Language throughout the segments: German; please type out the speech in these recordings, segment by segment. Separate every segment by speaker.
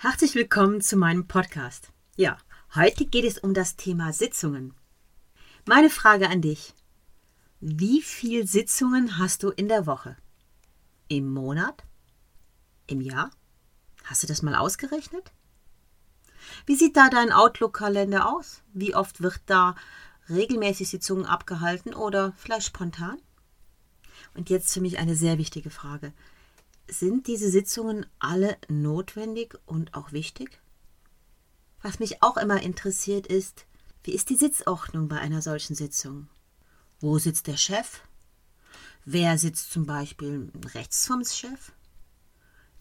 Speaker 1: Herzlich willkommen zu meinem Podcast. Ja, heute geht es um das Thema Sitzungen. Meine Frage an dich. Wie viele Sitzungen hast du in der Woche? Im Monat? Im Jahr? Hast du das mal ausgerechnet? Wie sieht da dein Outlook-Kalender aus? Wie oft wird da regelmäßig Sitzungen abgehalten oder vielleicht spontan? Und jetzt für mich eine sehr wichtige Frage sind diese Sitzungen alle notwendig und auch wichtig? Was mich auch immer interessiert ist, wie ist die Sitzordnung bei einer solchen Sitzung? Wo sitzt der Chef? Wer sitzt zum Beispiel rechts vom Chef?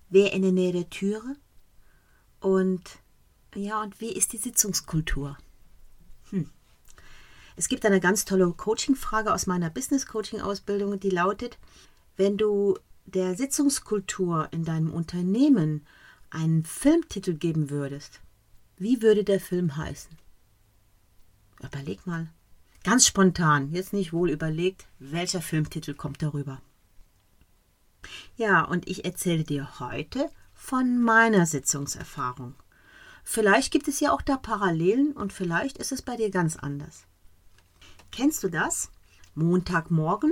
Speaker 1: Wer in der Nähe der Türe? Und ja, und wie ist die Sitzungskultur? Hm. Es gibt eine ganz tolle Coaching-Frage aus meiner Business-Coaching-Ausbildung, die lautet, wenn du der Sitzungskultur in deinem Unternehmen einen Filmtitel geben würdest, wie würde der Film heißen? Überleg mal. Ganz spontan, jetzt nicht wohl überlegt, welcher Filmtitel kommt darüber. Ja, und ich erzähle dir heute von meiner Sitzungserfahrung. Vielleicht gibt es ja auch da Parallelen und vielleicht ist es bei dir ganz anders. Kennst du das? Montagmorgen,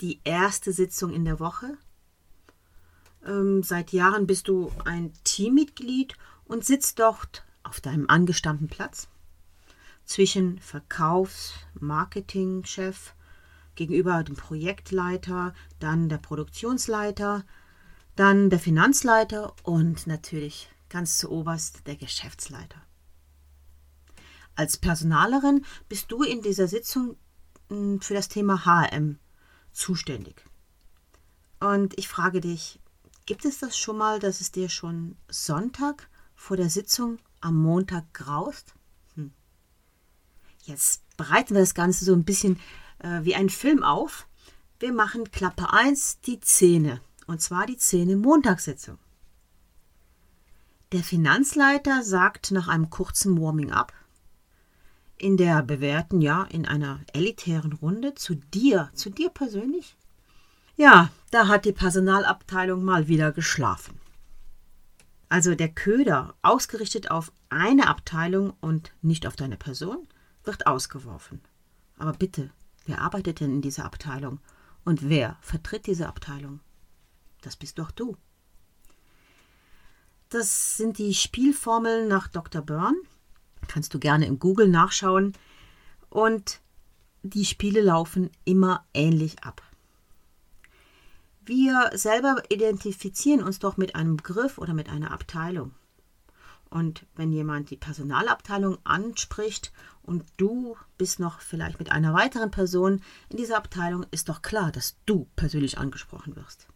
Speaker 1: die erste Sitzung in der Woche, ähm, seit Jahren bist du ein Teammitglied und sitzt dort auf deinem angestammten Platz zwischen Verkaufs-, Marketingchef gegenüber dem Projektleiter, dann der Produktionsleiter, dann der Finanzleiter und natürlich ganz zu oberst der Geschäftsleiter. Als Personalerin bist du in dieser Sitzung hm, für das Thema HM zuständig. Und ich frage dich, Gibt es das schon mal, dass es dir schon Sonntag vor der Sitzung am Montag graust? Hm. Jetzt bereiten wir das Ganze so ein bisschen äh, wie einen Film auf. Wir machen Klappe 1 die Zähne. Und zwar die Zähne Montagssitzung. Der Finanzleiter sagt nach einem kurzen Warming-up in der bewährten, ja, in einer elitären Runde zu dir, zu dir persönlich, ja, da hat die Personalabteilung mal wieder geschlafen. Also der Köder, ausgerichtet auf eine Abteilung und nicht auf deine Person, wird ausgeworfen. Aber bitte, wer arbeitet denn in dieser Abteilung? Und wer vertritt diese Abteilung? Das bist doch du. Das sind die Spielformeln nach Dr. Byrne. Kannst du gerne in Google nachschauen. Und die Spiele laufen immer ähnlich ab. Wir selber identifizieren uns doch mit einem Begriff oder mit einer Abteilung. Und wenn jemand die Personalabteilung anspricht und du bist noch vielleicht mit einer weiteren Person in dieser Abteilung, ist doch klar, dass du persönlich angesprochen wirst.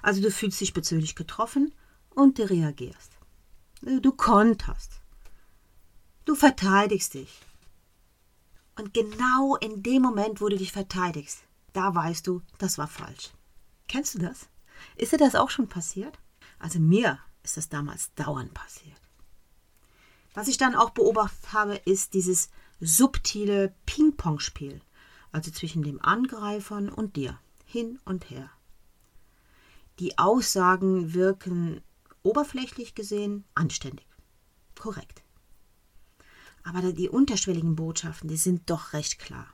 Speaker 1: Also du fühlst dich persönlich getroffen und du reagierst. Du konterst. Du verteidigst dich. Und genau in dem Moment, wo du dich verteidigst, da weißt du, das war falsch. Kennst du das? Ist dir das auch schon passiert? Also mir ist das damals dauernd passiert. Was ich dann auch beobachtet habe, ist dieses subtile Ping-Pong-Spiel, also zwischen dem Angreifern und dir, hin und her. Die Aussagen wirken oberflächlich gesehen anständig, korrekt. Aber die unterschwelligen Botschaften, die sind doch recht klar.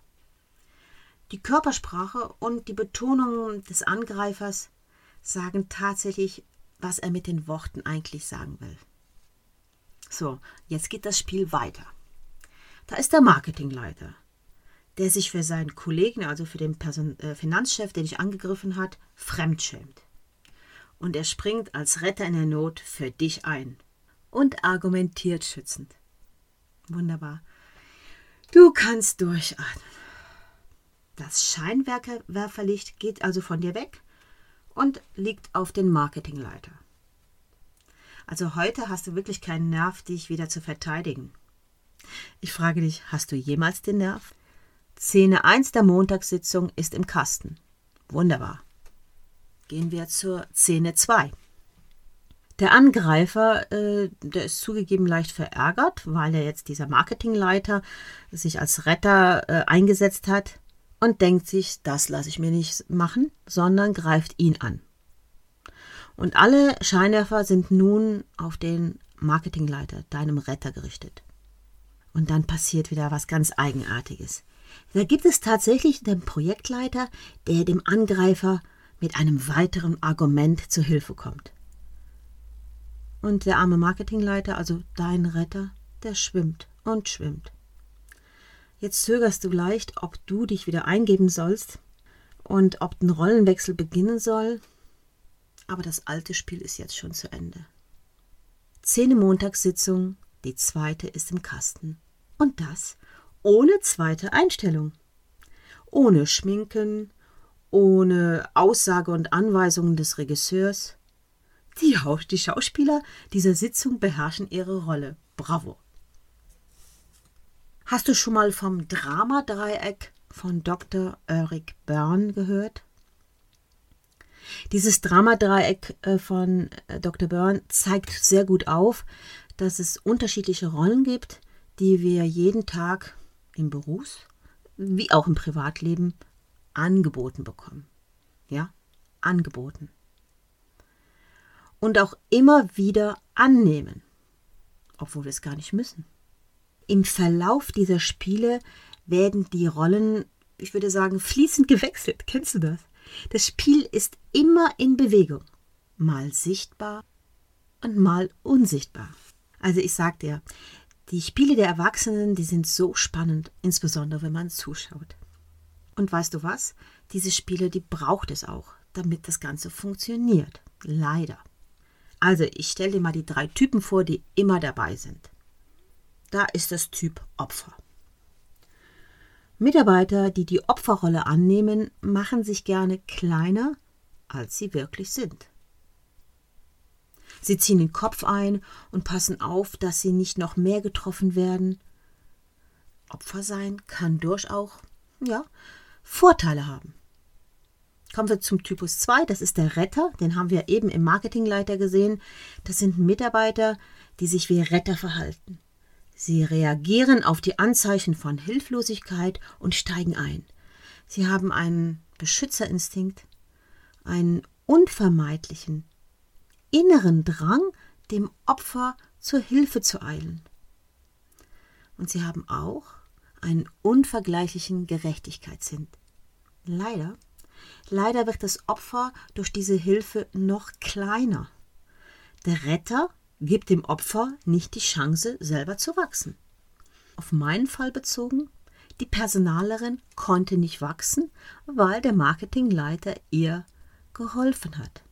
Speaker 1: Die Körpersprache und die Betonung des Angreifers sagen tatsächlich, was er mit den Worten eigentlich sagen will. So, jetzt geht das Spiel weiter. Da ist der Marketingleiter, der sich für seinen Kollegen, also für den Person äh, Finanzchef, der dich angegriffen hat, fremdschämt. Und er springt als Retter in der Not für dich ein und argumentiert schützend. Wunderbar. Du kannst durchatmen. Das Scheinwerferlicht geht also von dir weg und liegt auf den Marketingleiter. Also heute hast du wirklich keinen Nerv, dich wieder zu verteidigen. Ich frage dich, hast du jemals den Nerv? Szene 1 der Montagssitzung ist im Kasten. Wunderbar. Gehen wir zur Szene 2. Der Angreifer, äh, der ist zugegeben leicht verärgert, weil er jetzt dieser Marketingleiter sich als Retter äh, eingesetzt hat und denkt sich, das lasse ich mir nicht machen, sondern greift ihn an. Und alle Scheinwerfer sind nun auf den Marketingleiter, deinem Retter gerichtet. Und dann passiert wieder was ganz Eigenartiges. Da gibt es tatsächlich den Projektleiter, der dem Angreifer mit einem weiteren Argument zu Hilfe kommt. Und der arme Marketingleiter, also dein Retter, der schwimmt und schwimmt. Jetzt zögerst du leicht, ob du dich wieder eingeben sollst und ob ein Rollenwechsel beginnen soll. Aber das alte Spiel ist jetzt schon zu Ende. Zehn Montagssitzung, die zweite ist im Kasten. Und das ohne zweite Einstellung. Ohne Schminken, ohne Aussage und Anweisungen des Regisseurs. Die, die Schauspieler dieser Sitzung beherrschen ihre Rolle. Bravo. Hast du schon mal vom Dramadreieck von Dr. Eric Byrne gehört? Dieses Dramadreieck äh, von äh, Dr. Byrne zeigt sehr gut auf, dass es unterschiedliche Rollen gibt, die wir jeden Tag im Berufs- wie auch im Privatleben angeboten bekommen. Ja, angeboten. Und auch immer wieder annehmen, obwohl wir es gar nicht müssen. Im Verlauf dieser Spiele werden die Rollen, ich würde sagen, fließend gewechselt. Kennst du das? Das Spiel ist immer in Bewegung. Mal sichtbar und mal unsichtbar. Also ich sag dir, die Spiele der Erwachsenen, die sind so spannend, insbesondere wenn man zuschaut. Und weißt du was? Diese Spiele, die braucht es auch, damit das Ganze funktioniert. Leider. Also, ich stelle dir mal die drei Typen vor, die immer dabei sind. Da ist das Typ Opfer. Mitarbeiter, die die Opferrolle annehmen, machen sich gerne kleiner, als sie wirklich sind. Sie ziehen den Kopf ein und passen auf, dass sie nicht noch mehr getroffen werden. Opfer sein kann durchaus, ja, Vorteile haben. Kommen wir zum Typus 2, das ist der Retter, den haben wir eben im Marketingleiter gesehen. Das sind Mitarbeiter, die sich wie Retter verhalten. Sie reagieren auf die Anzeichen von Hilflosigkeit und steigen ein. Sie haben einen Beschützerinstinkt, einen unvermeidlichen, inneren Drang, dem Opfer zur Hilfe zu eilen. Und sie haben auch einen unvergleichlichen Gerechtigkeitssinn. Leider, leider wird das Opfer durch diese Hilfe noch kleiner. Der Retter gibt dem Opfer nicht die Chance, selber zu wachsen. Auf meinen Fall bezogen, die Personalerin konnte nicht wachsen, weil der Marketingleiter ihr geholfen hat.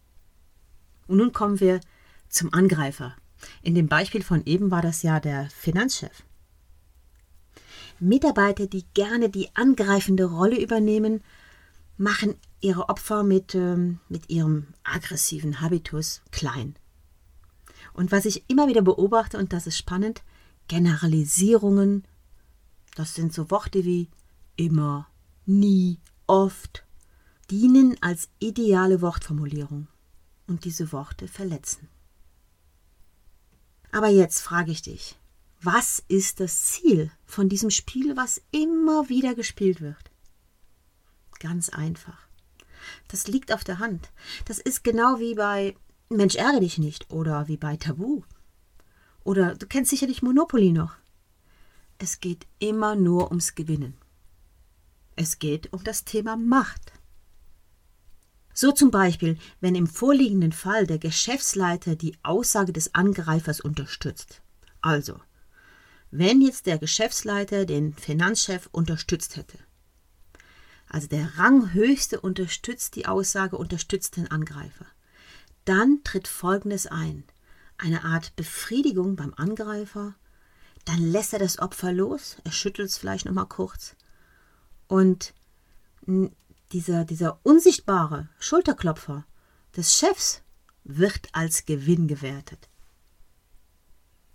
Speaker 1: Und nun kommen wir zum Angreifer. In dem Beispiel von eben war das ja der Finanzchef. Mitarbeiter, die gerne die angreifende Rolle übernehmen, machen ihre Opfer mit, ähm, mit ihrem aggressiven Habitus klein. Und was ich immer wieder beobachte, und das ist spannend, Generalisierungen, das sind so Worte wie immer, nie, oft, dienen als ideale Wortformulierung. Und diese Worte verletzen. Aber jetzt frage ich dich, was ist das Ziel von diesem Spiel, was immer wieder gespielt wird? Ganz einfach. Das liegt auf der Hand. Das ist genau wie bei Mensch, ärgere dich nicht oder wie bei Tabu. Oder du kennst sicherlich Monopoly noch. Es geht immer nur ums Gewinnen. Es geht um das Thema Macht. So zum Beispiel, wenn im vorliegenden Fall der Geschäftsleiter die Aussage des Angreifers unterstützt. Also, wenn jetzt der Geschäftsleiter den Finanzchef unterstützt hätte. Also der Ranghöchste unterstützt die Aussage, unterstützt den Angreifer dann tritt Folgendes ein. Eine Art Befriedigung beim Angreifer. Dann lässt er das Opfer los, er schüttelt es vielleicht nochmal kurz. Und dieser, dieser unsichtbare Schulterklopfer des Chefs wird als Gewinn gewertet.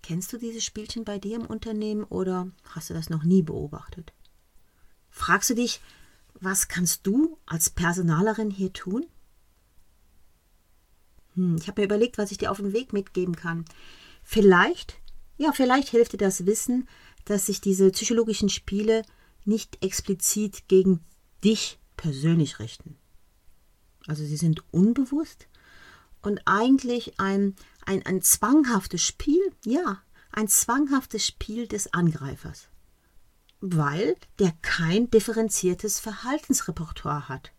Speaker 1: Kennst du dieses Spielchen bei dir im Unternehmen oder hast du das noch nie beobachtet? Fragst du dich, was kannst du als Personalerin hier tun? Hm, ich habe mir überlegt, was ich dir auf den Weg mitgeben kann. Vielleicht, ja, vielleicht hilft dir das Wissen, dass sich diese psychologischen Spiele nicht explizit gegen dich persönlich richten. Also sie sind unbewusst und eigentlich ein, ein, ein zwanghaftes Spiel, ja, ein zwanghaftes Spiel des Angreifers, weil der kein differenziertes Verhaltensrepertoire hat.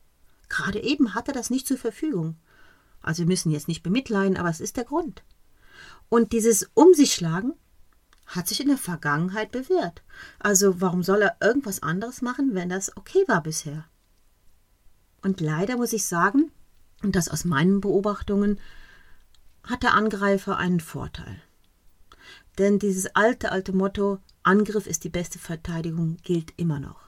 Speaker 1: Gerade eben hat er das nicht zur Verfügung. Also wir müssen jetzt nicht bemitleiden, aber es ist der Grund. Und dieses Um sich schlagen hat sich in der Vergangenheit bewährt. Also warum soll er irgendwas anderes machen, wenn das okay war bisher? Und leider muss ich sagen, und das aus meinen Beobachtungen, hat der Angreifer einen Vorteil. Denn dieses alte, alte Motto, Angriff ist die beste Verteidigung, gilt immer noch.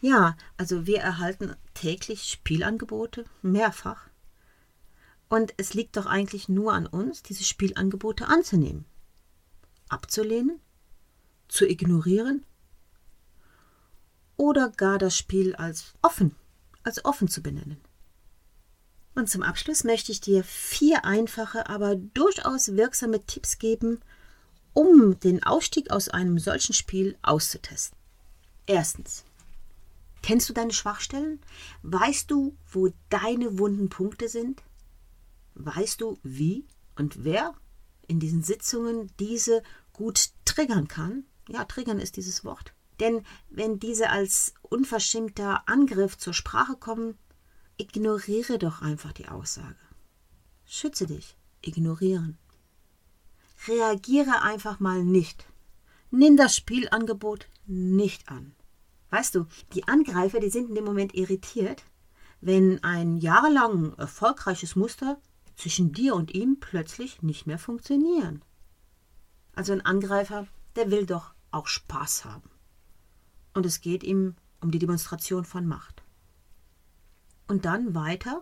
Speaker 1: Ja, also wir erhalten täglich Spielangebote, mehrfach. Und es liegt doch eigentlich nur an uns, diese Spielangebote anzunehmen, abzulehnen, zu ignorieren oder gar das Spiel als offen, als offen zu benennen. Und zum Abschluss möchte ich dir vier einfache, aber durchaus wirksame Tipps geben, um den Ausstieg aus einem solchen Spiel auszutesten. Erstens. Kennst du deine Schwachstellen? Weißt du, wo deine wunden Punkte sind? Weißt du, wie und wer in diesen Sitzungen diese gut triggern kann? Ja, triggern ist dieses Wort. Denn wenn diese als unverschämter Angriff zur Sprache kommen, Ignoriere doch einfach die Aussage. Schütze dich. Ignorieren. Reagiere einfach mal nicht. Nimm das Spielangebot nicht an. Weißt du, die Angreifer, die sind in dem Moment irritiert, wenn ein jahrelang erfolgreiches Muster zwischen dir und ihm plötzlich nicht mehr funktionieren. Also ein Angreifer, der will doch auch Spaß haben. Und es geht ihm um die Demonstration von Macht. Und dann weiter.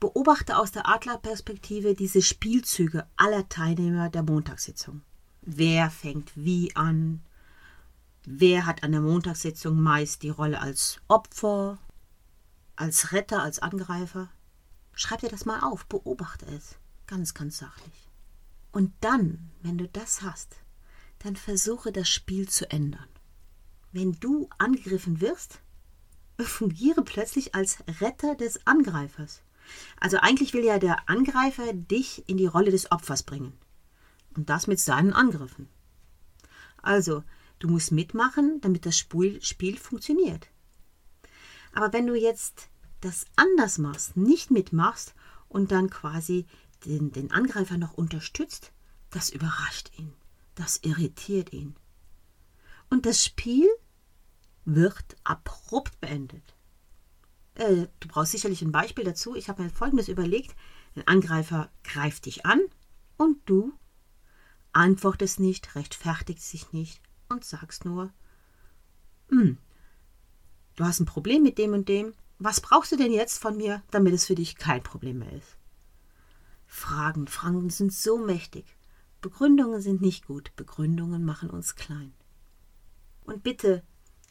Speaker 1: Beobachte aus der Adlerperspektive diese Spielzüge aller Teilnehmer der Montagssitzung. Wer fängt wie an? Wer hat an der Montagssitzung meist die Rolle als Opfer, als Retter, als Angreifer? Schreib dir das mal auf, beobachte es. Ganz, ganz sachlich. Und dann, wenn du das hast, dann versuche das Spiel zu ändern. Wenn du angegriffen wirst, fungiere plötzlich als Retter des Angreifers. Also eigentlich will ja der Angreifer dich in die Rolle des Opfers bringen. Und das mit seinen Angriffen. Also, du musst mitmachen, damit das Spiel, funktioniert. Aber wenn du jetzt das anders machst, nicht mitmachst und dann quasi den, den Angreifer noch unterstützt, das überrascht ihn, das irritiert ihn. Und das Spiel wird abrupt beendet. Äh, du brauchst sicherlich ein Beispiel dazu. Ich habe mir Folgendes überlegt. Ein Angreifer greift dich an und du antwortest nicht, rechtfertigst dich nicht und sagst nur, hm, du hast ein Problem mit dem und dem. Was brauchst du denn jetzt von mir, damit es für dich kein Problem mehr ist? Fragen, Fragen sind so mächtig. Begründungen sind nicht gut. Begründungen machen uns klein. Und bitte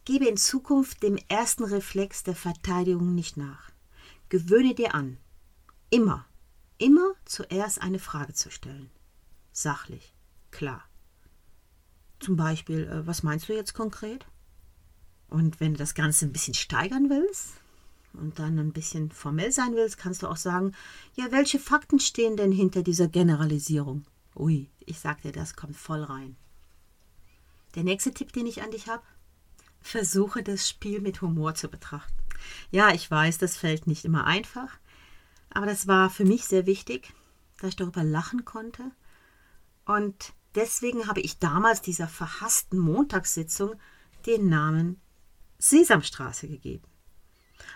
Speaker 1: Gebe in Zukunft dem ersten Reflex der Verteidigung nicht nach. Gewöhne dir an, immer, immer zuerst eine Frage zu stellen. Sachlich, klar. Zum Beispiel, äh, was meinst du jetzt konkret? Und wenn du das Ganze ein bisschen steigern willst und dann ein bisschen formell sein willst, kannst du auch sagen, ja, welche Fakten stehen denn hinter dieser Generalisierung? Ui, ich sag dir, das kommt voll rein. Der nächste Tipp, den ich an dich habe, versuche das Spiel mit Humor zu betrachten. Ja, ich weiß, das fällt nicht immer einfach, aber das war für mich sehr wichtig, dass ich darüber lachen konnte. Und deswegen habe ich damals dieser verhassten Montagssitzung den Namen Sesamstraße gegeben.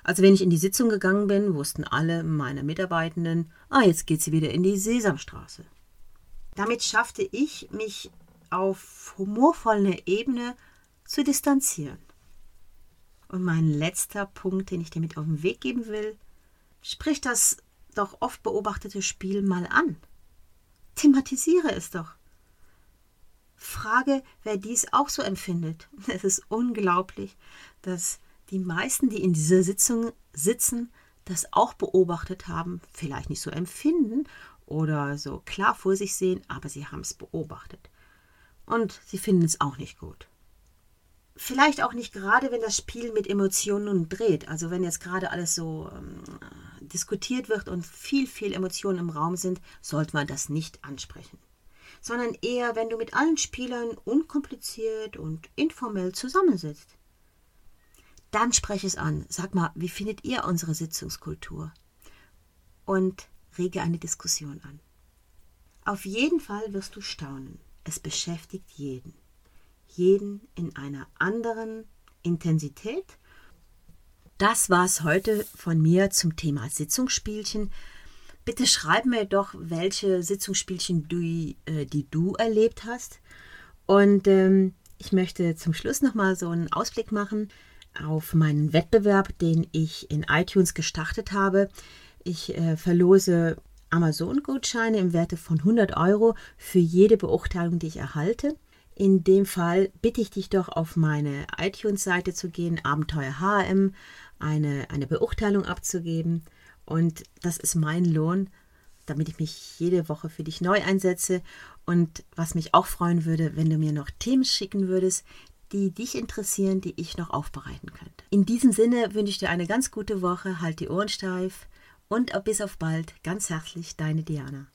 Speaker 1: Also wenn ich in die Sitzung gegangen bin, wussten alle meine Mitarbeitenden, ah, jetzt geht sie wieder in die Sesamstraße. Damit schaffte ich, mich auf humorvoller Ebene zu distanzieren. Und mein letzter Punkt, den ich dir mit auf den Weg geben will, sprich das doch oft beobachtete Spiel mal an. Thematisiere es doch. Frage, wer dies auch so empfindet. Es ist unglaublich, dass die meisten, die in dieser Sitzung sitzen, das auch beobachtet haben, vielleicht nicht so empfinden oder so klar vor sich sehen, aber sie haben es beobachtet. Und sie finden es auch nicht gut. Vielleicht auch nicht gerade, wenn das Spiel mit Emotionen dreht. Also wenn jetzt gerade alles so ähm, diskutiert wird und viel, viel Emotionen im Raum sind, sollte man das nicht ansprechen. Sondern eher, wenn du mit allen Spielern unkompliziert und informell zusammensitzt. Dann spreche es an. Sag mal, wie findet ihr unsere Sitzungskultur? Und rege eine Diskussion an. Auf jeden Fall wirst du staunen. Es beschäftigt jeden. Jeden in einer anderen Intensität. Das war es heute von mir zum Thema Sitzungsspielchen. Bitte schreib mir doch, welche Sitzungsspielchen du, äh, die du erlebt hast. Und ähm, ich möchte zum Schluss nochmal so einen Ausblick machen auf meinen Wettbewerb, den ich in iTunes gestartet habe. Ich äh, verlose Amazon-Gutscheine im Werte von 100 Euro für jede Beurteilung, die ich erhalte. In dem Fall bitte ich dich doch auf meine iTunes-Seite zu gehen, Abenteuer HM, eine, eine Beurteilung abzugeben. Und das ist mein Lohn, damit ich mich jede Woche für dich neu einsetze. Und was mich auch freuen würde, wenn du mir noch Themen schicken würdest, die dich interessieren, die ich noch aufbereiten könnte. In diesem Sinne wünsche ich dir eine ganz gute Woche, halt die Ohren steif und bis auf bald. Ganz herzlich, deine Diana.